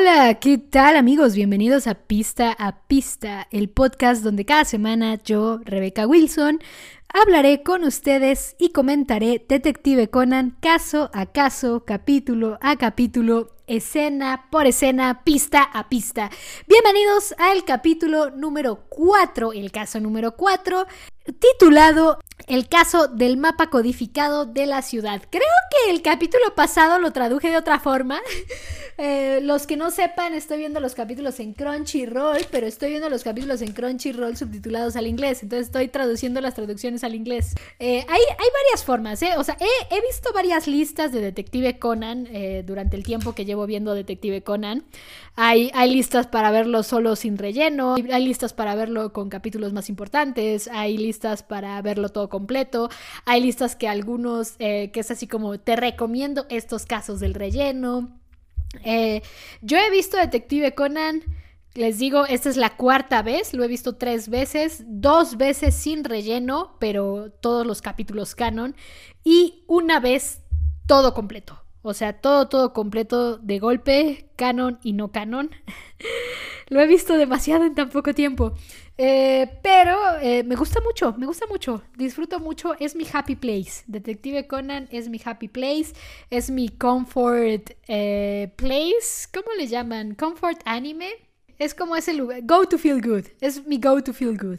Hola, ¿qué tal amigos? Bienvenidos a Pista a Pista, el podcast donde cada semana yo, Rebeca Wilson, hablaré con ustedes y comentaré Detective Conan caso a caso, capítulo a capítulo, escena por escena, pista a pista. Bienvenidos al capítulo número 4, el caso número 4, titulado El caso del mapa codificado de la ciudad. Creo que el capítulo pasado lo traduje de otra forma. Eh, los que no sepan, estoy viendo los capítulos en Crunchyroll, pero estoy viendo los capítulos en Crunchyroll subtitulados al inglés. Entonces estoy traduciendo las traducciones al inglés. Eh, hay, hay, varias formas, ¿eh? O sea, he, visto varias listas de Detective Conan eh, durante el tiempo que llevo viendo Detective Conan. Hay, hay listas para verlo solo sin relleno, hay listas para verlo con capítulos más importantes, hay listas para verlo todo completo, hay listas que algunos, que es así como te recomiendo estos casos del relleno. Eh, yo he visto Detective Conan, les digo, esta es la cuarta vez, lo he visto tres veces, dos veces sin relleno, pero todos los capítulos canon, y una vez todo completo. O sea, todo, todo completo de golpe, canon y no canon. Lo he visto demasiado en tan poco tiempo. Eh, pero eh, me gusta mucho, me gusta mucho. Disfruto mucho. Es mi happy place. Detective Conan es mi happy place. Es mi comfort eh, place. ¿Cómo le llaman? Comfort anime. Es como ese lugar. Go to feel good. Es mi go to feel good.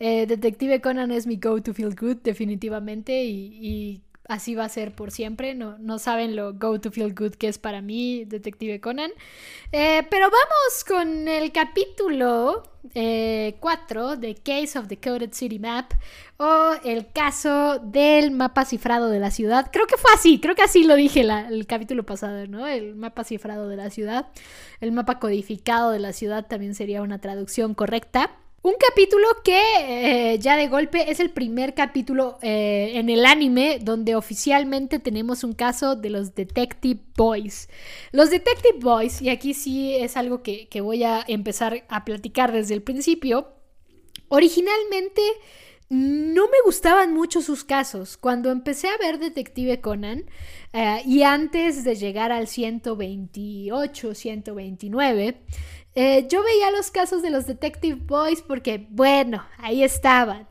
Detective Conan es mi go to feel good, definitivamente. y, y así va a ser por siempre. No, no saben lo go to feel good que es para mí, Detective Conan. Eh, pero vamos con el capítulo 4 eh, de Case of the Coded City Map o el caso del mapa cifrado de la ciudad. Creo que fue así, creo que así lo dije el capítulo pasado, ¿no? El mapa cifrado de la ciudad. El mapa codificado de la ciudad también sería una traducción correcta. Un capítulo que eh, ya de golpe es el primer capítulo eh, en el anime donde oficialmente tenemos un caso de los Detective Boys. Los Detective Boys, y aquí sí es algo que, voy a empezar a platicar desde el principio, originalmente no me gustaban mucho sus casos. Cuando empecé a ver Detective Conan eh, y antes de llegar al 128, 129, eh, yo veía los casos de los Detective Boys porque, bueno, ahí estaban.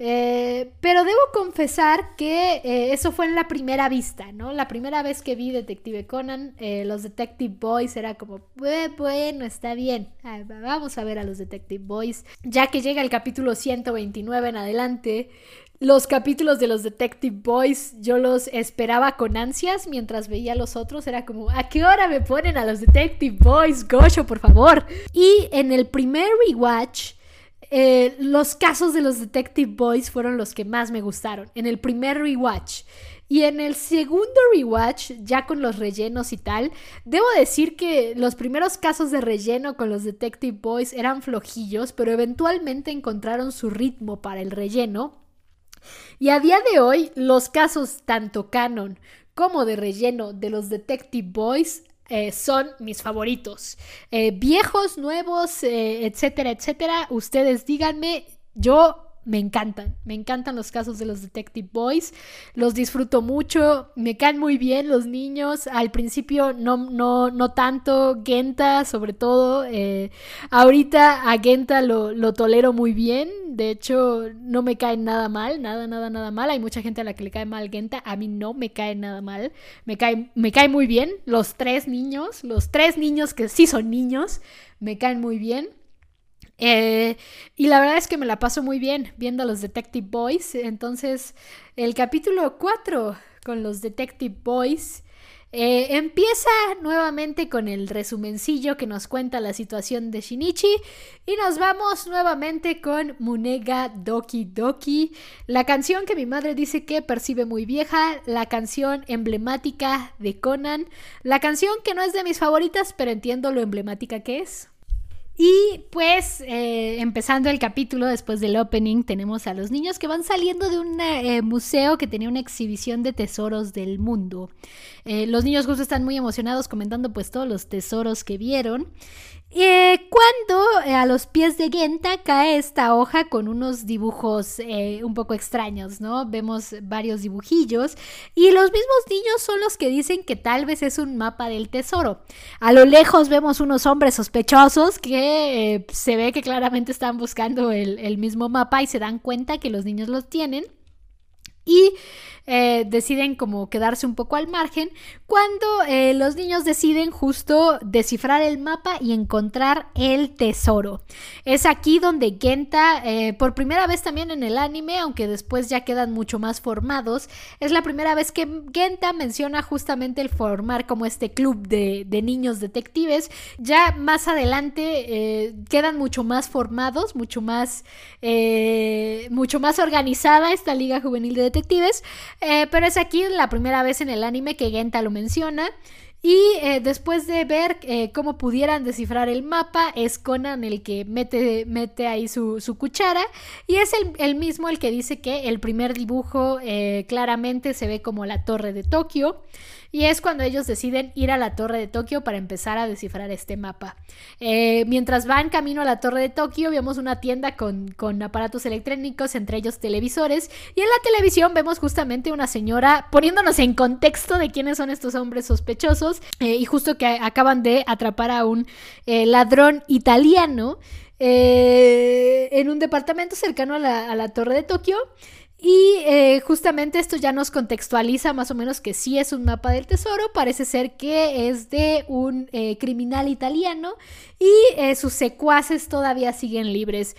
Eh, pero debo confesar que eh, eso fue en la primera vista, ¿no? La primera vez que vi Detective Conan, los Detective Boys era como, bueno, está bien, vamos a ver a los Detective Boys. Ya que llega el capítulo 129 en adelante, los capítulos de los Detective Boys yo los esperaba con ansias mientras veía los otros. Era como, ¿a qué hora me ponen a los Detective Boys? Gocho, por favor. Y en el primer rewatch, eh, los casos de los Detective Boys fueron los que más me gustaron. En el primer rewatch. Y en el segundo rewatch, ya con los rellenos y tal, debo decir que los primeros casos de relleno con los Detective Boys eran flojillos, pero eventualmente encontraron su ritmo para el relleno y a día de hoy, los casos tanto canon como de relleno de los Detective Boys eh, son mis favoritos. Eh, viejos, nuevos, eh, etcétera, etcétera. Ustedes díganme, yo me encantan, me encantan los casos de los Detective Boys, los disfruto mucho, me caen muy bien los niños, al principio no, no, no tanto, Genta sobre todo, eh, ahorita a Genta lo, lo, tolero muy bien, de hecho no me cae nada mal, nada, nada, nada mal, hay mucha gente a la que le cae mal Genta, a mí no me cae nada mal, me cae, me cae muy bien, los tres niños, los tres niños que sí son niños, me caen muy bien. Eh, y la verdad es que me la paso muy bien viendo a los Detective Boys. Entonces, el capítulo 4 con los Detective Boys eh, empieza nuevamente con el resumencillo que nos cuenta la situación de Shinichi y nos vamos nuevamente con Munega Doki Doki, la canción que mi madre dice que percibe muy vieja, la canción emblemática de Conan, la canción que no es de mis favoritas pero entiendo lo emblemática que es. Y pues eh, empezando el capítulo después del opening tenemos a los niños que van saliendo de un eh, museo que tenía una exhibición de tesoros del mundo. Eh, los niños justo están muy emocionados comentando pues todos los tesoros que vieron. Eh, cuando eh, a los pies de Genta cae esta hoja con unos dibujos eh, un poco extraños, ¿no? Vemos varios dibujillos y los mismos niños son los que dicen que tal vez es un mapa del tesoro. A lo lejos vemos unos hombres sospechosos que se ve que claramente están buscando el, el mismo mapa y se dan cuenta que los niños los tienen. Y eh, deciden como quedarse un poco al margen cuando eh, los niños deciden justo descifrar el mapa y encontrar el tesoro. Es aquí donde Genta, eh, por primera vez también en el anime, aunque después ya quedan mucho más formados, es la primera vez que Genta menciona justamente el formar como este club de, de niños detectives. Ya más adelante quedan mucho más formados, mucho más, mucho más organizada esta liga juvenil de Eh, pero es aquí la primera vez en el anime que Genta lo menciona. Y eh, después de ver eh, cómo pudieran descifrar el mapa, es Conan el que mete, mete ahí su, cuchara. Y es el, mismo el que dice que el primer dibujo claramente se ve como la torre de Tokio. Y es cuando ellos deciden ir a la Torre de Tokio para empezar a descifrar este mapa. Eh, mientras van camino a la Torre de Tokio, vemos una tienda con, aparatos electrónicos, entre ellos televisores. Y en la televisión vemos justamente una señora poniéndonos en contexto de quiénes son estos hombres sospechosos. Eh, y justo que acaban de atrapar a un eh, ladrón italiano. en un departamento cercano a la Torre de Tokio. Y eh, justamente esto ya nos contextualiza más o menos que sí es un mapa del tesoro, parece ser que es de un eh, criminal italiano y eh, sus secuaces todavía siguen libres.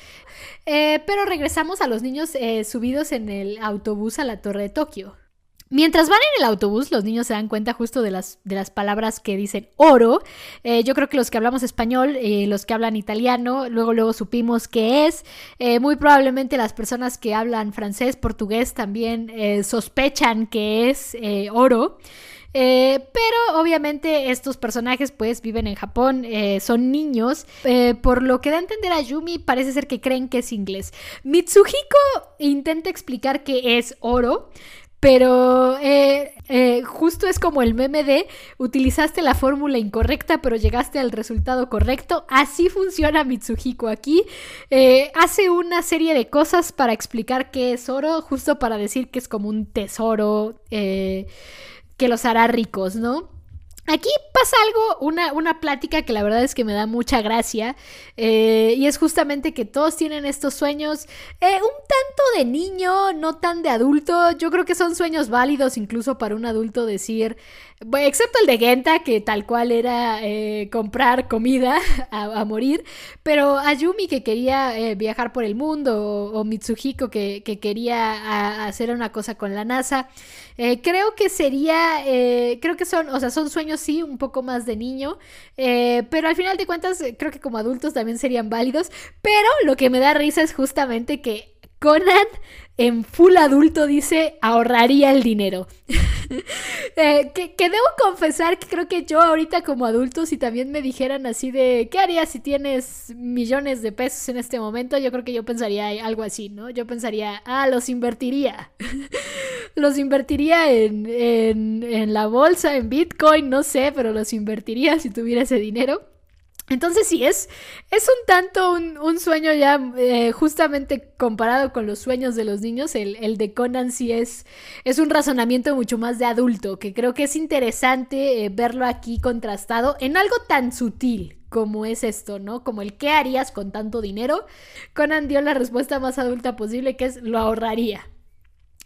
pero regresamos a los niños subidos en el autobús a la Torre de Tokio. Mientras van en el autobús, los niños se dan cuenta justo de las, de las palabras que dicen oro. Eh, yo creo que los que hablamos español, eh, los que hablan italiano, luego luego supimos qué es. Eh, muy probablemente las personas que hablan francés, portugués también sospechan que es oro. pero obviamente estos personajes pues viven en Japón, son niños, por lo que da a entender a Yumi parece ser que creen que es inglés. Mitsuhiko intenta explicar que es oro, pero eh, eh, justo es como el meme de utilizaste la fórmula incorrecta pero llegaste al resultado correcto. Así funciona Mitsuhiko aquí. Eh, hace una serie de cosas para explicar qué es oro, justo para decir que es como un tesoro que los hará ricos, ¿no? Aquí pasa algo, una, una, plática que la verdad es que me da mucha gracia eh, y es justamente que todos tienen estos sueños eh, un tanto de niño, no tan de adulto. Yo creo que son sueños válidos incluso para un adulto decir, excepto el de Genta, que tal cual era eh, comprar comida a, morir, pero Ayumi que quería viajar por el mundo o, Mitsuhiko que, que quería hacer una cosa con la NASA. creo que sería, creo que son, o sea, son sueños sí, un poco más de niño, eh, pero al final de cuentas creo que como adultos también serían válidos, pero lo que me da risa es justamente que Conan en full adulto dice ahorraría el dinero. Eh, que, debo confesar que creo que yo ahorita como adulto, si también me dijeran así de, ¿qué harías si tienes millones de pesos en este momento? Yo creo que yo pensaría algo así, ¿no? Yo pensaría, ah, los invertiría. los invertiría en, en la bolsa, en Bitcoin, no sé, pero los invertiría si tuviera ese dinero. Entonces sí, es, es un tanto un, sueño ya eh, justamente comparado con los sueños de los niños, el, de Conan sí es, es un razonamiento mucho más de adulto, que creo que es interesante eh, verlo aquí contrastado en algo tan sutil como es esto, ¿no? Como el ¿qué harías con tanto dinero? Conan dio la respuesta más adulta posible, que es lo ahorraría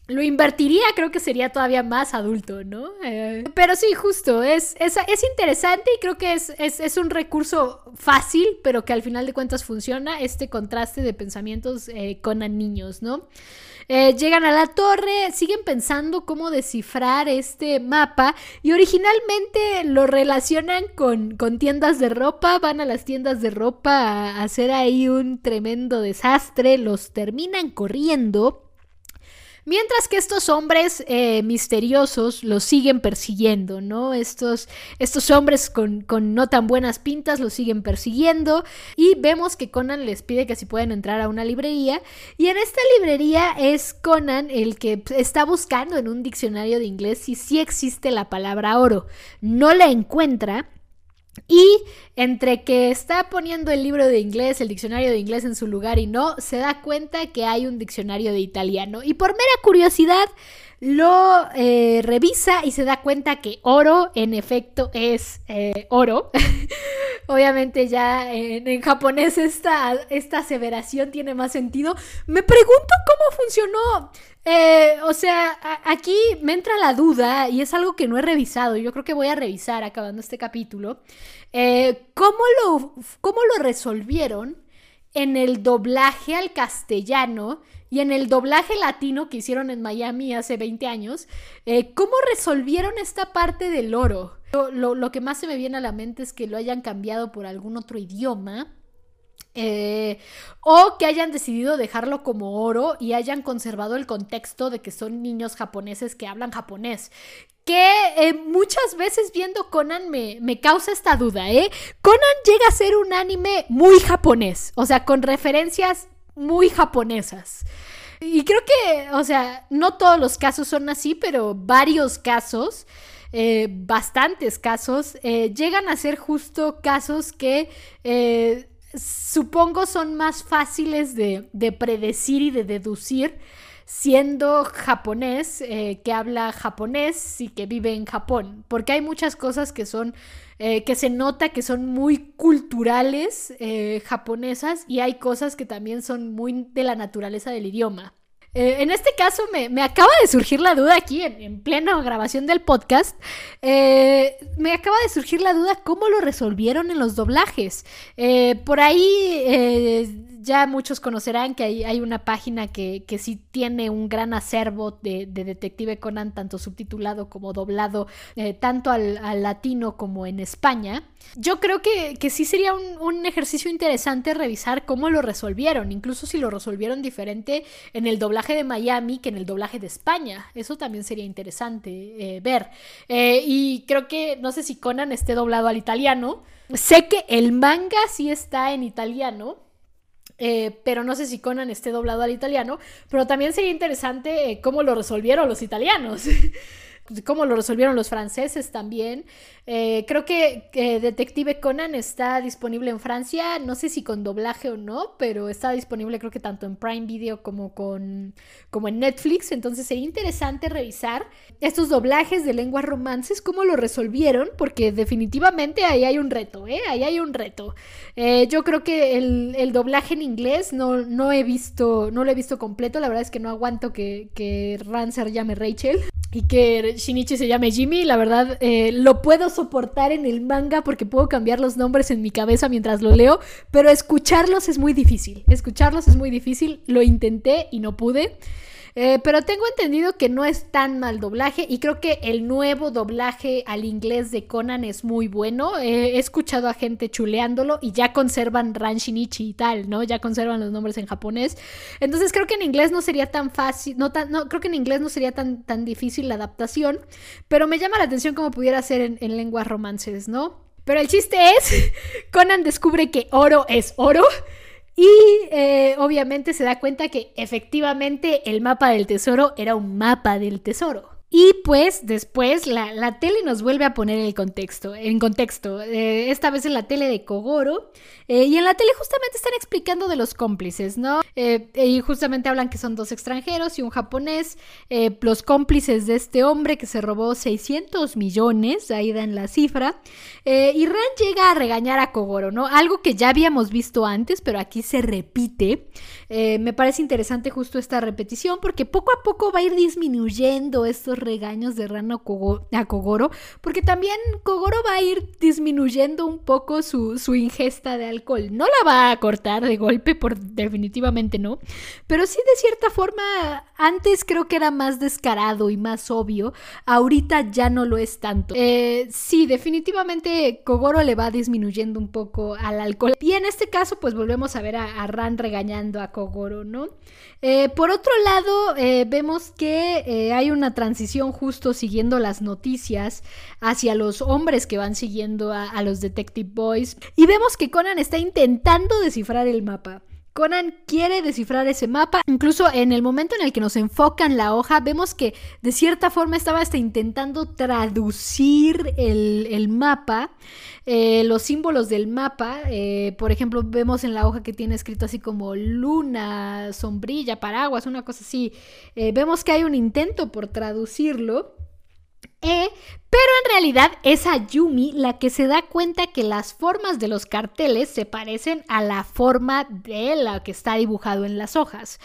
lo invertiría, creo que sería todavía más adulto, ¿no? Eh, pero sí, justo, es, es, es, interesante y creo que es, es, un recurso fácil, pero que al final de cuentas funciona, este contraste de pensamientos eh, con niños, ¿no? Eh, llegan a la torre, siguen pensando cómo descifrar este mapa y originalmente lo relacionan con, con tiendas de ropa, van a las tiendas de ropa a hacer ahí un tremendo desastre, los terminan corriendo. Mientras que estos hombres eh, misteriosos los siguen persiguiendo, ¿no? Estos, estos hombres con, no tan buenas pintas los siguen persiguiendo y vemos que Conan les pide que si pueden entrar a una librería y en esta librería es Conan el que está buscando en un diccionario de inglés si sí existe la palabra oro. No la encuentra Y entre que está poniendo el libro de inglés, el diccionario de inglés en su lugar y no, se da cuenta que hay un diccionario de italiano. Y por mera curiosidad, lo eh, revisa y se da cuenta que oro en efecto es eh, oro. Obviamente ya en, japonés esta, esta aseveración tiene más sentido. Me pregunto cómo funcionó. Eh, o sea, aquí me entra la duda y es algo que no he revisado. Yo creo que voy a revisar acabando este capítulo. ¿cómo, lo, ¿Cómo lo resolvieron en el doblaje al castellano? y en el doblaje latino que hicieron en Miami hace 20 años, eh, ¿cómo resolvieron esta parte del oro? Lo, que más se me viene a la mente es que lo hayan cambiado por algún otro idioma. Eh, o que hayan decidido dejarlo como oro y hayan conservado el contexto de que son niños japoneses que hablan japonés. Que eh, muchas veces viendo Conan me, me, causa esta duda, ¿eh? Conan llega a ser un anime muy japonés, o sea, con referencias muy japonesas. Y creo que, o sea, no todos los casos son así, pero varios casos, eh, bastantes casos, llegan a ser justo casos que supongo son más fáciles de, de, predecir y de deducir siendo japonés, que habla japonés y que vive en Japón, porque hay muchas cosas que son eh, que se nota que son muy culturales eh, japonesas y hay cosas que también son muy de la naturaleza del idioma. Eh, en este caso me, acaba de surgir la duda aquí, en, plena grabación del podcast, me acaba de surgir la duda cómo lo resolvieron en los doblajes. por ahí ya muchos conocerán que hay, una página que, sí tiene un gran acervo de, Detective Conan, tanto subtitulado como doblado, eh, tanto al, latino como en España. Yo creo que, sí sería un, ejercicio interesante revisar cómo lo resolvieron, incluso si lo resolvieron diferente en el doblaje de Miami que en el doblaje de España. Eso también sería interesante eh, ver. Eh, y creo que, no sé si Conan esté doblado al italiano. Sé que el manga sí está en italiano, eh, pero no sé si Conan esté doblado al italiano, pero también sería interesante eh, cómo lo resolvieron los italianos. cómo lo resolvieron los franceses también. Eh, creo que Detective Conan está disponible en Francia, no sé si con doblaje o no, pero está disponible creo que tanto en Prime Video como, con, como en Netflix, entonces sería interesante revisar estos doblajes de lenguas romances, cómo lo resolvieron, porque definitivamente ahí hay un reto, ¿eh? Ahí hay un reto. Eh, yo creo que el, doblaje en inglés no, no he visto, no lo he visto completo, la verdad es que no aguanto que, que Rancer llame Rachel y que Shinichi se llame Jimmy, la verdad eh, lo puedo soportar en el manga porque puedo cambiar los nombres en mi cabeza mientras lo leo, pero escucharlos es muy difícil, escucharlos es muy difícil, lo intenté y no pude. Eh, pero tengo entendido que no es tan mal doblaje y creo que el nuevo doblaje al inglés de Conan es muy bueno. he escuchado a gente chuleándolo y ya conservan Ran Shinichi y tal, ¿no? Ya conservan los nombres en japonés. Entonces creo que en inglés no sería tan fácil, no, tan, no creo que en inglés no sería tan, tan difícil la adaptación, pero me llama la atención cómo pudiera ser en, en lenguas romances, ¿no? Pero el chiste es, Conan descubre que oro es oro y eh, obviamente se da cuenta que efectivamente el mapa del tesoro era un mapa del tesoro. Y pues después la, tele nos vuelve a poner el contexto, en contexto, eh, esta vez en la tele de Kogoro, eh, y en la tele justamente están explicando de los cómplices, ¿no? Eh, y justamente hablan que son dos extranjeros y un japonés, los cómplices de este hombre que se robó 600 millones, ahí dan la cifra, y Ran llega a regañar a Kogoro, ¿no? Algo que ya habíamos visto antes, pero aquí se repite. me parece interesante justo esta repetición porque poco a poco va a ir disminuyendo estos regaños de Rano a Kogoro, porque también Kogoro va a ir disminuyendo un poco su, ingesta de alcohol. No la va a cortar de golpe, por definitivamente no, pero sí de cierta forma antes creo que era más descarado y más obvio, ahorita ya no lo es tanto. Eh, sí, definitivamente Kogoro le va disminuyendo un poco al alcohol. Y en este caso, pues volvemos a ver a, Ran regañando a Kogoro, ¿no? Eh, por otro lado, eh, vemos que hay una transición justo siguiendo las noticias hacia los hombres que van siguiendo a, los Detective Boys. Y vemos que Conan está intentando descifrar el mapa. Conan quiere descifrar ese mapa. Incluso en el momento en el que nos enfocan la hoja, vemos que de cierta forma estaba hasta intentando traducir el, mapa, eh, los símbolos del mapa. Eh, por ejemplo, vemos en la hoja que tiene escrito así como luna, sombrilla, paraguas, una cosa así. Eh, vemos que hay un intento por traducirlo. Pero en realidad es Ayumi la que se da cuenta que las formas de los carteles se parecen a la forma de la que está dibujado en las hojas.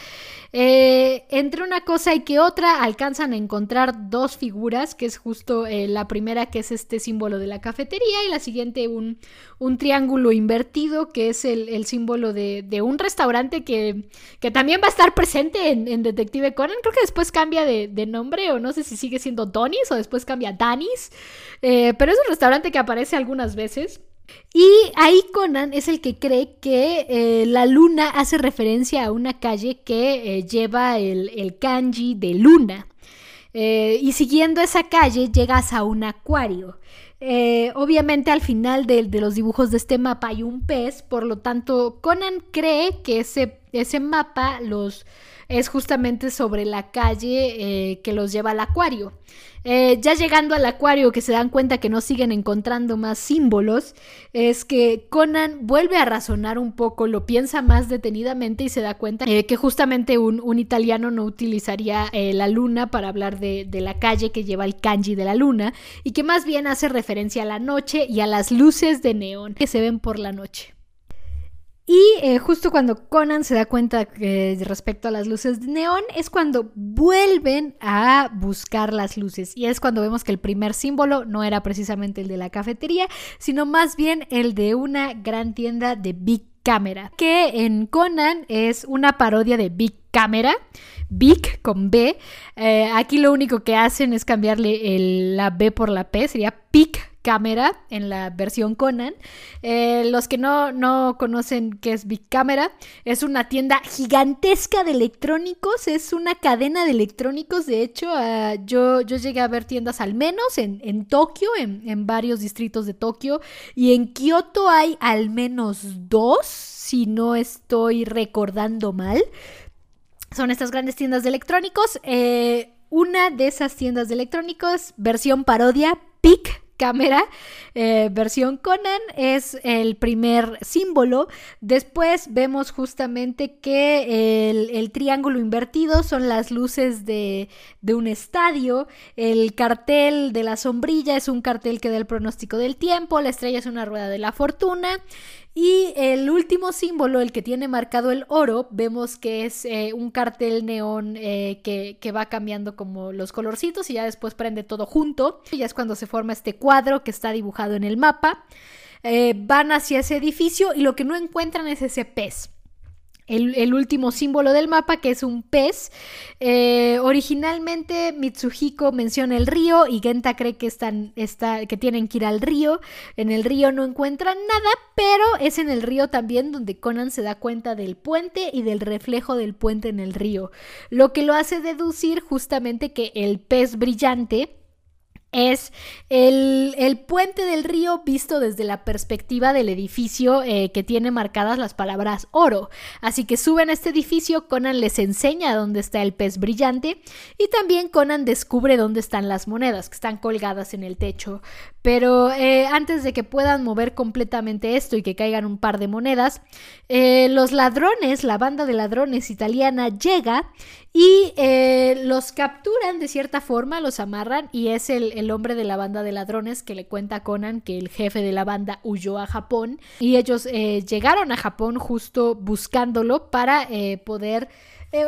Eh, entre una cosa y que otra alcanzan a encontrar dos figuras, que es justo eh, la primera que es este símbolo de la cafetería y la siguiente un, un triángulo invertido que es el, símbolo de, un restaurante que, que, también va a estar presente en, Detective Conan. Creo que después cambia de, nombre o no sé si sigue siendo Donny's o después cambia a Eh, pero es un restaurante que aparece algunas veces. Y ahí Conan es el que cree que eh, la luna hace referencia a una calle que eh, lleva el, kanji de luna. Y siguiendo esa calle llegas a un acuario. obviamente al final de, los dibujos de este mapa hay un pez, por lo tanto Conan cree que ese, ese mapa los, es justamente sobre la calle que los lleva al acuario. Eh, ya llegando al acuario que se dan cuenta que no siguen encontrando más símbolos, es que Conan vuelve a razonar un poco, lo piensa más detenidamente y se da cuenta eh, que justamente un, italiano no utilizaría eh, la luna para hablar de, de la calle que lleva el kanji de la luna y que más bien hace referencia a la noche y a las luces de neón que se ven por la noche. Y eh, justo cuando Conan se da cuenta que respecto a las luces de neón es cuando vuelven a buscar las luces. Y es cuando vemos que el primer símbolo no era precisamente el de la cafetería, sino más bien el de una gran tienda de Big Camera, que en Conan es una parodia de Big Camera. Big con B. Eh, aquí lo único que hacen es cambiarle la B por la P, sería Big Camera en la versión Conan. Eh, los que no, no conocen qué es Big Camera, es una tienda gigantesca de electrónicos, es una cadena de electrónicos. De hecho, ah, yo, yo llegué a ver tiendas al menos en, en Tokio, en, en, varios distritos de Tokio, y en Kioto hay al menos dos, si no estoy recordando mal. Son estas grandes tiendas de electrónicos. Eh, una de esas tiendas de electrónicos, versión parodia, Big cámara, eh, versión Conan, es el primer símbolo. Después vemos justamente que el, triángulo invertido son las luces de, de, un estadio. El cartel de la sombrilla es un cartel que da el pronóstico del tiempo. La estrella es una rueda de la fortuna. Y el último símbolo, el que tiene marcado el oro, vemos que es eh, un cartel neón eh, que, va cambiando como los colorcitos y ya después prende todo junto. Y ya es cuando se forma este cuadro que está dibujado en el mapa. Eh, van hacia ese edificio y lo que no encuentran es ese pez el, último símbolo del mapa, que es un pez. Eh, originalmente Mitsuhiko menciona el río y Genta cree que, están, está, que tienen que ir al río. En el río no encuentran nada, pero es en el río también donde Conan se da cuenta del puente y del reflejo del puente en el río. Lo que lo hace deducir justamente que el pez brillante es el, puente del río visto desde la perspectiva del edificio eh, que tiene marcadas las palabras oro. Así que suben a este edificio, Conan les enseña dónde está el pez brillante y también Conan descubre dónde están las monedas que están colgadas en el techo. Pero eh, antes de que puedan mover completamente esto y que caigan un par de monedas, eh, los ladrones, la banda de ladrones italiana llega y eh, los capturan de cierta forma, los amarran y es el, hombre de la banda de ladrones que le cuenta a Conan que el jefe de la banda huyó a Japón y ellos llegaron a Japón justo buscándolo para eh, poder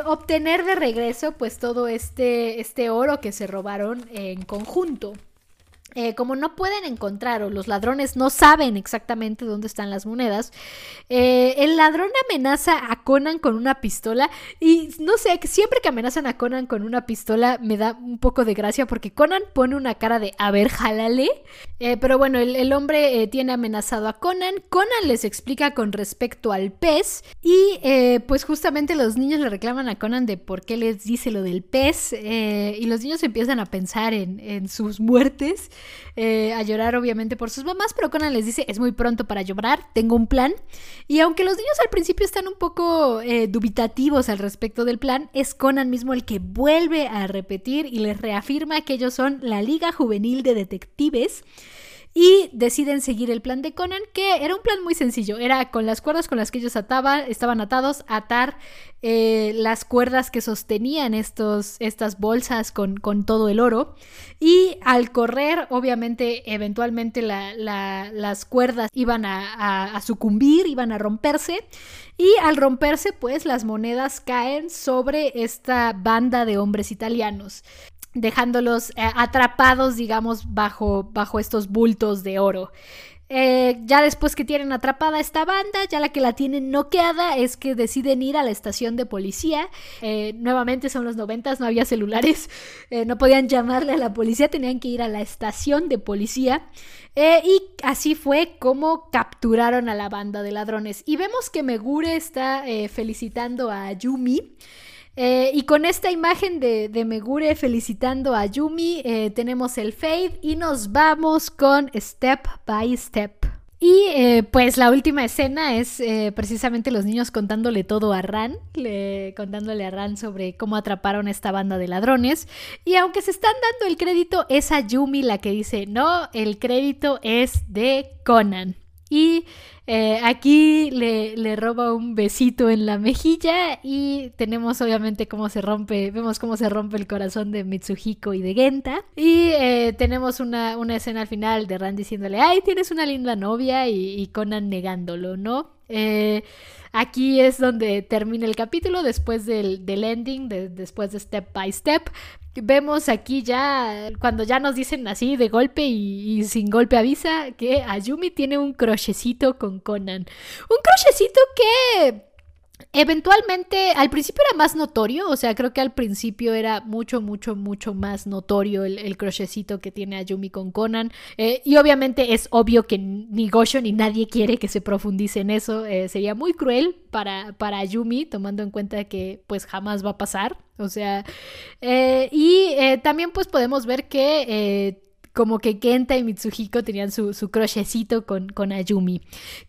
obtener de regreso pues todo este, este oro que se robaron en conjunto. Eh, como no pueden encontrar o los ladrones no saben exactamente dónde están las monedas, eh, el ladrón amenaza a Conan con una pistola y no sé, siempre que amenazan a Conan con una pistola me da un poco de gracia porque Conan pone una cara de a ver, jálale. Eh, pero bueno, el, hombre tiene amenazado a Conan, Conan les explica con respecto al pez y pues justamente los niños le reclaman a Conan de por qué les dice lo del pez y los niños empiezan a pensar en, en sus muertes. Eh, a llorar obviamente por sus mamás, pero Conan les dice, es muy pronto para llorar, tengo un plan. Y aunque los niños al principio están un poco eh, dubitativos al respecto del plan, es Conan mismo el que vuelve a repetir y les reafirma que ellos son la Liga Juvenil de Detectives y deciden seguir el plan de Conan, que era un plan muy sencillo, era con las cuerdas con las que ellos estaban atados, atar eh, las cuerdas que sostenían estos, estas bolsas con, con, todo el oro. Y al correr, obviamente, eventualmente las cuerdas iban a, a sucumbir, iban a romperse. Y al romperse, pues las monedas caen sobre esta banda de hombres italianos dejándolos eh, atrapados, digamos, bajo, bajo estos bultos de oro. Eh, ya después que tienen atrapada esta banda, ya la que la tienen noqueada es que deciden ir a la estación de policía. Eh, nuevamente son los noventas, no había celulares, no podían llamarle a la policía, tenían que ir a la estación de policía. y así fue como capturaron a la banda de ladrones. Y vemos que Megure está felicitando a Yumi. Eh, y con esta imagen de, Megure felicitando a Yumi, eh, tenemos el fade y nos vamos con Step by Step. Y eh, pues la última escena es precisamente los niños contándole todo a Ran, contándole a Ran sobre cómo atraparon a esta banda de ladrones. Y aunque se están dando el crédito, es a Yumi la que dice, no, el crédito es de Conan. Y eh, aquí le, roba un besito en la mejilla y tenemos obviamente cómo se rompe, vemos cómo se rompe el corazón de Mitsuhiko y de Genta. Y eh, tenemos una, escena al final de Ran diciéndole, ay, tienes una linda novia y, Conan negándolo, ¿no? Eh, aquí es donde termina el capítulo después del, del ending, después de Step by Step vemos aquí ya, cuando ya nos dicen así de golpe y, sin golpe avisa, que Ayumi tiene un crochecito con Conan. Un crochecito que Eventualmente, al principio era más notorio, o sea, creo que al principio era mucho, mucho, mucho más notorio el, el crochecito que tiene Ayumi con Conan. Eh, y obviamente es obvio que ni Gosho ni nadie quiere que se profundice en eso. Eh, sería muy cruel para, para Ayumi, tomando en cuenta que pues jamás va a pasar. O sea, eh, y también pues podemos ver que como que Kenta y Mitsuhiko tenían su, su con, con Ayumi.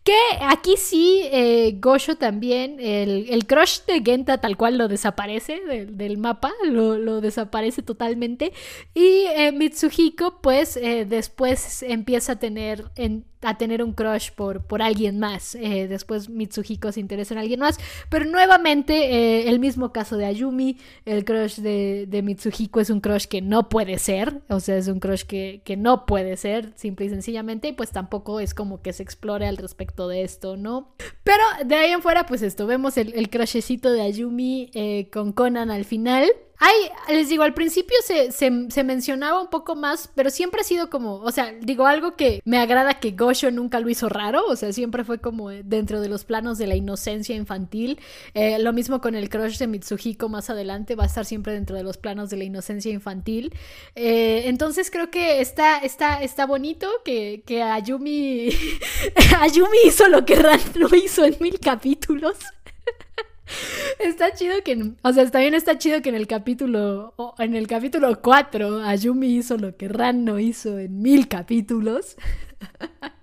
Que aquí sí, eh, Gosho también, el, el, crush de Genta tal cual lo desaparece del, mapa, lo, desaparece totalmente. Y eh, Mitsuhiko pues eh, después empieza a tener... En, a tener un crush por, por alguien más. Eh, después Mitsuhiko se interesa en alguien más. Pero nuevamente, eh, el mismo caso de Ayumi, el crush de, Mitsuhiko es un crush que no puede ser. O sea, es un crush que, que, no puede ser, simple y sencillamente. Y pues tampoco es como que se explore al respecto de esto, ¿no? Pero de ahí en fuera, pues esto, vemos el, el crushecito de Ayumi eh, con Conan al final. Ay, les digo, al principio se, se, mencionaba un poco más, pero siempre ha sido como, o sea, digo algo que me agrada que Gosho nunca lo hizo raro, o sea, siempre fue como dentro de los planos de la inocencia infantil. Eh, lo mismo con el crush de Mitsuhiko más adelante, va a estar siempre dentro de los planos de la inocencia infantil. Eh, entonces creo que está, está, está bonito que, que Ayumi, Ayumi hizo lo que Ran no hizo en mil capítulos. Está chido que, o sea, también está chido que en el capítulo, en el capítulo 4, Ayumi hizo lo que Ran no hizo en mil capítulos.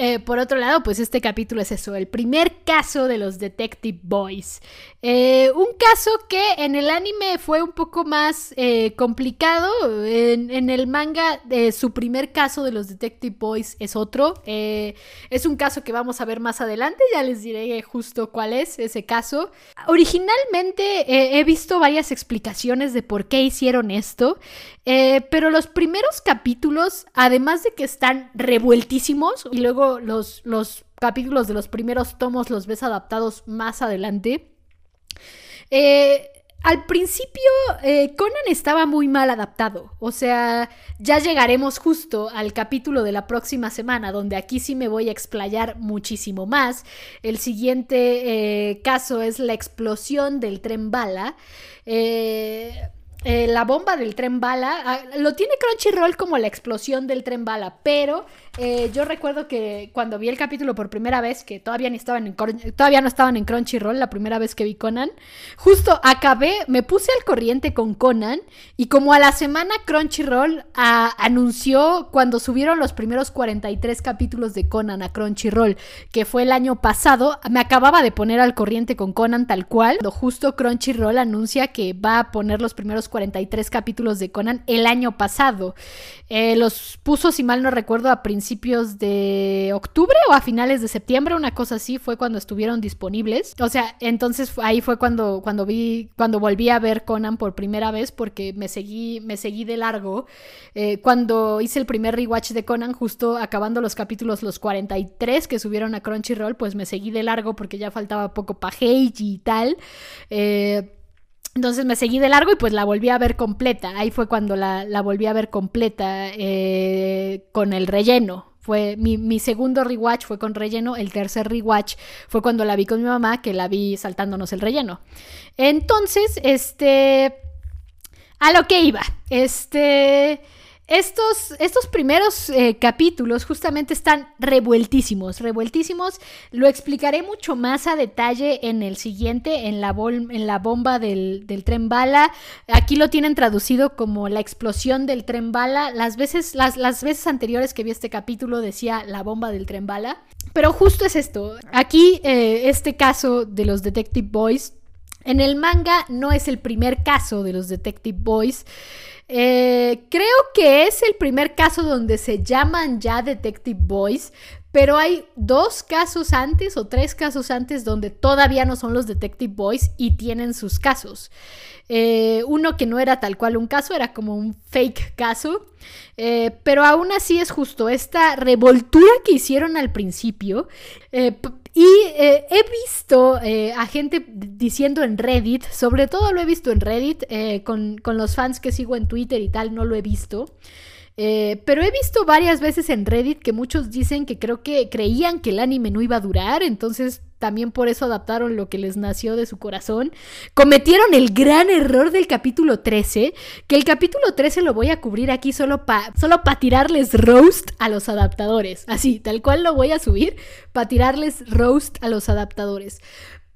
Eh, por otro lado, pues este capítulo es eso, el primer caso de los Detective Boys. Eh, un caso que en el anime fue un poco más eh, complicado. En, el manga, su primer caso de los Detective Boys es otro. es un caso que vamos a ver más adelante, ya les diré justo cuál es ese caso. Originalmente he visto varias explicaciones de por qué hicieron esto, pero los primeros capítulos, además de que están revueltísimos, y luego los, los capítulos de los primeros tomos los ves adaptados más adelante. Eh, al principio eh, Conan estaba muy mal adaptado, o sea, ya llegaremos justo al capítulo de la próxima semana, donde aquí sí me voy a explayar muchísimo más. El siguiente eh, caso es la explosión del tren bala. eh, la bomba del tren bala, ah, lo tiene Crunchyroll como la explosión del tren bala, pero eh, yo recuerdo que cuando vi el capítulo por primera vez, que todavía, ni estaban en, todavía no estaban en Crunchyroll, la primera vez que vi Conan, justo acabé, me puse al corriente con Conan y como a la semana Crunchyroll ah, anunció cuando subieron los primeros 43 capítulos de Conan a Crunchyroll, que fue el año pasado, me acababa de poner al corriente con Conan tal cual, cuando justo Crunchyroll anuncia que va a poner los primeros 43 capítulos de Conan el año pasado. Eh, los puso, si mal no recuerdo, a principios de octubre o a finales de septiembre, una cosa así, fue cuando estuvieron disponibles. O sea, entonces ahí fue cuando, cuando vi, cuando volví a ver Conan por primera vez, porque me seguí, me seguí de largo. Eh, cuando hice el primer rewatch de Conan, justo acabando los capítulos, los 43 que subieron a Crunchyroll, pues me seguí de largo porque ya faltaba poco para Heiji y tal. Eh, entonces me seguí de largo y pues la volví a ver completa. Ahí fue cuando la, volví a ver completa eh, con el relleno. Fue mi, segundo rewatch fue con relleno. El tercer rewatch fue cuando la vi con mi mamá, que la vi saltándonos el relleno. Entonces, este. A lo que iba. Este. Estos, estos primeros eh, capítulos justamente están revueltísimos, revueltísimos. Lo explicaré mucho más a detalle en el siguiente, en la, en la bomba del, tren bala. Aquí lo tienen traducido como la explosión del tren bala. Las veces, las, las veces anteriores que vi este capítulo decía la bomba del tren bala. Pero justo es esto. Aquí, eh, este caso de los Detective Boys. En el manga no es el primer caso de los Detective Boys. Eh, creo que es el primer caso donde se llaman ya Detective Boys, pero hay dos casos antes o tres casos antes donde todavía no son los Detective Boys y tienen sus casos. Eh, uno que no era tal cual un caso, era como un fake caso. Eh, pero aún así es justo esta revoltura que hicieron al principio. Y eh, he visto eh, a gente diciendo en Reddit, sobre todo lo he visto en Reddit, eh, con, con, los fans que sigo en Twitter y tal, no lo he visto. Pero he visto varias veces en Reddit que muchos dicen que creo que creían que el anime no iba a durar, entonces también por eso adaptaron lo que les nació de su corazón. Cometieron el gran error del capítulo 13, que el capítulo 13 lo voy a cubrir aquí solo para solo tirarles roast a los adaptadores. Así, tal cual lo voy a subir, para tirarles roast a los adaptadores.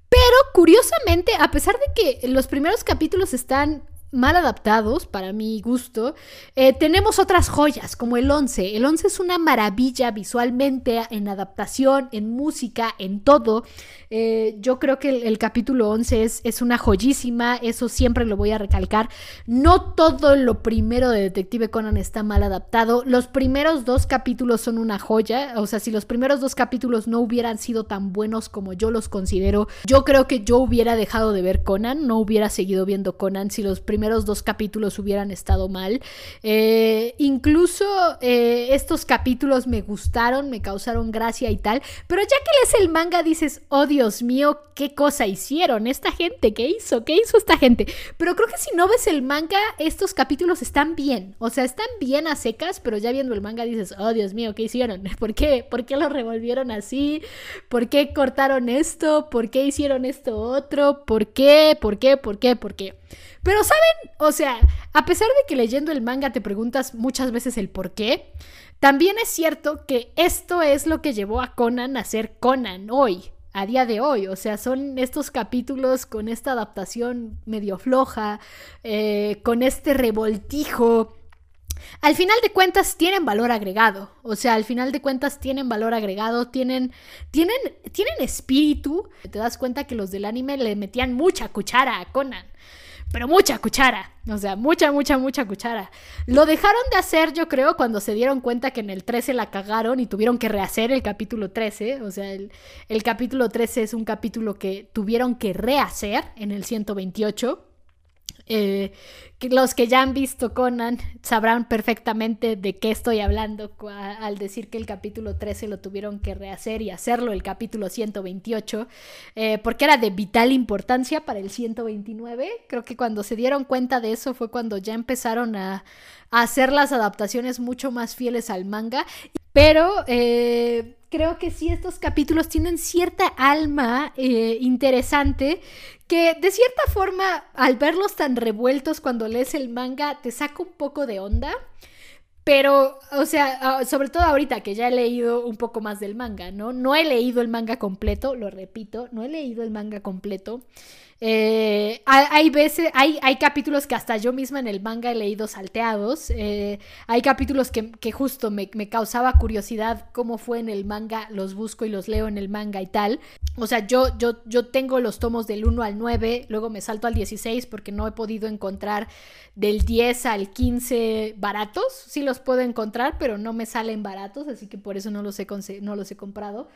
Pero curiosamente, a pesar de que los primeros capítulos están mal adaptados, para mi gusto, eh, tenemos otras joyas, como el 11. El 11 es una maravilla visualmente, en adaptación, en música, en todo. Eh, yo creo que el, capítulo 11 es, es, una joyísima, eso siempre lo voy a recalcar. No todo lo primero de Detective Conan está mal adaptado. Los primeros dos capítulos son una joya, o sea, si los primeros dos capítulos no hubieran sido tan buenos como yo los considero, yo creo que yo hubiera dejado de ver Conan, no hubiera seguido viendo Conan si los primeros dos capítulos hubieran estado mal. Eh, incluso eh, estos capítulos me gustaron, me causaron gracia y tal, pero ya que lees el manga dices, odio Dios mío, qué cosa hicieron esta gente, qué hizo, qué hizo esta gente. Pero creo que si no ves el manga, estos capítulos están bien. O sea, están bien a secas, pero ya viendo el manga dices, oh Dios mío, ¿qué hicieron? ¿Por qué? ¿Por qué lo revolvieron así? ¿Por qué cortaron esto? ¿Por qué hicieron esto otro? ¿Por qué? ¿Por qué? ¿Por qué? ¿Por qué? Pero saben, o sea, a pesar de que leyendo el manga te preguntas muchas veces el por qué, también es cierto que esto es lo que llevó a Conan a ser Conan hoy a día de hoy. O sea, son estos capítulos con esta adaptación medio floja, eh, con este revoltijo. Al final de cuentas tienen valor agregado, o sea, al final de cuentas tienen valor agregado, tienen, tienen, tienen espíritu. Te das cuenta que los del anime le metían mucha cuchara a Conan pero mucha cuchara, o sea, mucha, mucha, mucha cuchara. Lo dejaron de hacer, yo creo, cuando se dieron cuenta que en el 13 la cagaron y tuvieron que rehacer el capítulo 13, o sea, el, el capítulo 13 es un capítulo que tuvieron que rehacer en el 128. Eh, los que ya han visto Conan sabrán perfectamente de qué estoy hablando al decir que el capítulo 13 lo tuvieron que rehacer y hacerlo el capítulo 128, eh, porque era de vital importancia para el 129. Creo que cuando se dieron cuenta de eso fue cuando ya empezaron a, a hacer las adaptaciones mucho más fieles al manga. Pero eh, creo que sí, estos capítulos tienen cierta alma eh, interesante que de cierta forma, al verlos tan revueltos cuando lees el manga, te saca un poco de onda. Pero, o sea, sobre todo ahorita que ya he leído un poco más del manga, ¿no? No he leído el manga completo, lo repito, no he leído el manga completo. Eh, hay, veces, hay, capítulos que hasta yo misma en el manga he leído salteados. Eh, hay capítulos que, justo me, causaba curiosidad cómo fue en el manga, los busco y los leo en el manga y tal. O sea, yo, yo, yo tengo los tomos del 1 al 9, luego me salto al 16 porque no he podido encontrar del 10 al 15 baratos. Sí los puedo encontrar, pero no me salen baratos, así que por eso no los he, no los he comprado.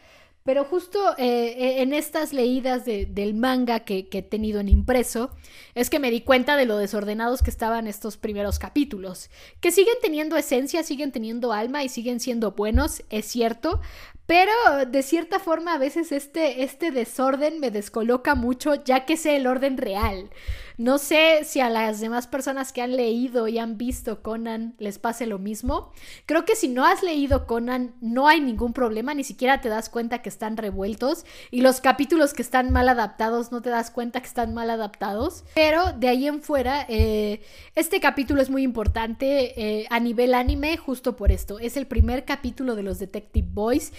Pero justo eh, en estas leídas del manga que, he tenido en impreso, es que me di cuenta de lo desordenados que estaban estos primeros capítulos. Que siguen teniendo esencia, siguen teniendo alma y siguen siendo buenos, es cierto, pero de cierta forma a veces este, este desorden me descoloca mucho ya que sé el orden real. No sé si a las demás personas que han leído y han visto Conan les pase lo mismo. Creo que si no has leído Conan no hay ningún problema, ni siquiera te das cuenta que están revueltos y los capítulos que están mal adaptados no te das cuenta que están mal adaptados. Pero de ahí en fuera, eh, este capítulo es muy importante eh, a nivel anime justo por esto. Es el primer capítulo de los Detective Boys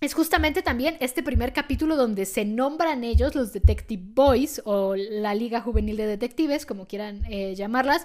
es justamente también este primer capítulo donde se nombran ellos los Detective Boys o la Liga Juvenil de Detectives, como quieran eh, llamarlas.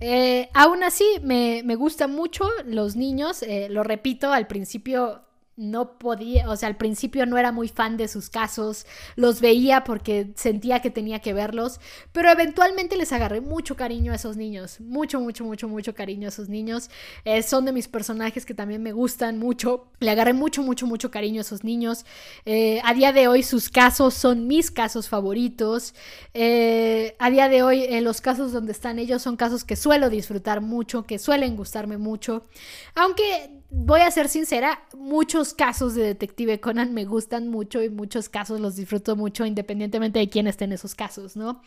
Eh, aún así, me, me gustan mucho los niños, eh, lo repito, al principio no podía, o sea, al principio no era muy fan de sus casos, los veía porque sentía que tenía que verlos, pero eventualmente les agarré mucho cariño a esos niños, mucho, mucho, mucho, mucho cariño a esos niños. Eh, son de mis personajes que también me gustan mucho, le agarré mucho, mucho, mucho cariño a esos niños. Eh, a día de hoy sus casos son mis casos favoritos. Eh, a día de hoy los casos donde están ellos son casos que suelo disfrutar mucho, que suelen gustarme mucho, aunque voy a ser sincera, muchos casos de Detective Conan me gustan mucho y muchos casos los disfruto mucho independientemente de quién esté en esos casos, ¿no?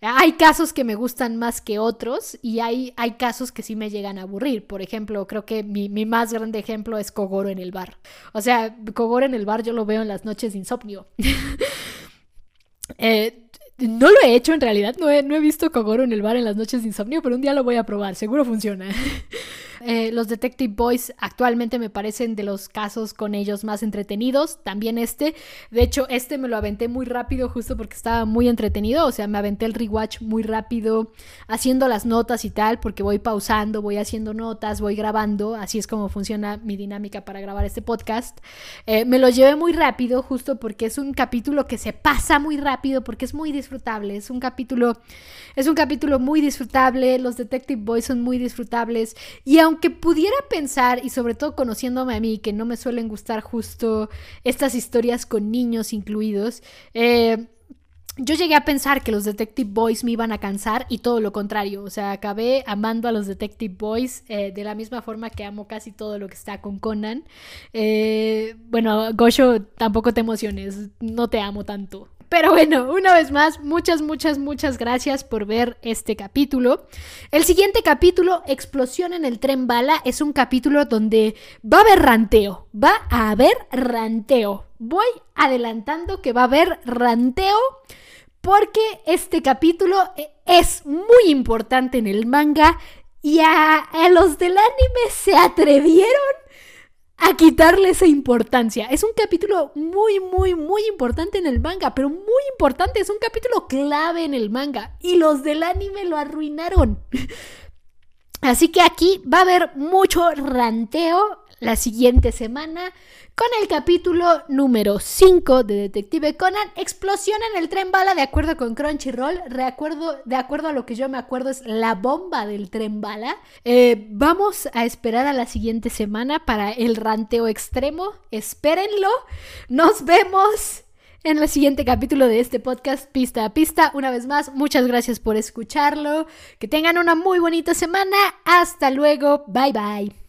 Hay casos que me gustan más que otros y hay, hay casos que sí me llegan a aburrir. Por ejemplo, creo que mi, más grande ejemplo es Kogoro en el bar. O sea, Kogoro en el bar yo lo veo en las noches de insomnio. eh, no lo he hecho en realidad, no he, no he visto Kogoro en el bar en las noches de insomnio, pero un día lo voy a probar, seguro funciona. Eh, los Detective Boys actualmente me parecen de los casos con ellos más entretenidos. También este. De hecho, este me lo aventé muy rápido justo porque estaba muy entretenido. O sea, me aventé el rewatch muy rápido, haciendo las notas y tal, porque voy pausando, voy haciendo notas, voy grabando. Así es como funciona mi dinámica para grabar este podcast. Eh, me lo llevé muy rápido justo porque es un capítulo que se pasa muy rápido porque es muy disfrutable. Es un capítulo, es un capítulo muy disfrutable. Los Detective Boys son muy disfrutables. Y aunque pudiera pensar, y sobre todo conociéndome a mí, que no me suelen gustar justo estas historias con niños incluidos, eh, yo llegué a pensar que los Detective Boys me iban a cansar y todo lo contrario. O sea, acabé amando a los Detective Boys eh, de la misma forma que amo casi todo lo que está con Conan. Eh, bueno, Gosho, tampoco te emociones, no te amo tanto. Pero bueno, una vez más, muchas, muchas, muchas gracias por ver este capítulo. El siguiente capítulo, Explosión en el tren bala, es un capítulo donde va a haber ranteo. Va a haber ranteo. Voy adelantando que va a haber ranteo porque este capítulo eh, es muy importante en el manga y a, a los del anime se atrevieron a quitarle esa importancia. Es un capítulo muy, muy, muy importante en el manga, pero muy importante, es un capítulo clave en el manga. Y los del anime lo arruinaron. Así que aquí va a haber mucho ranteo la siguiente semana con el capítulo número 5 de Detective Conan, explosión en el tren bala de acuerdo con Crunchyroll, recuerdo, de acuerdo a lo que yo me acuerdo es la bomba del tren bala. Eh, vamos a esperar a la siguiente semana para el ranteo extremo, espérenlo, nos vemos en el siguiente capítulo de este podcast Pista a Pista. Una vez más, muchas gracias por escucharlo, que tengan una muy bonita semana, hasta luego, bye bye.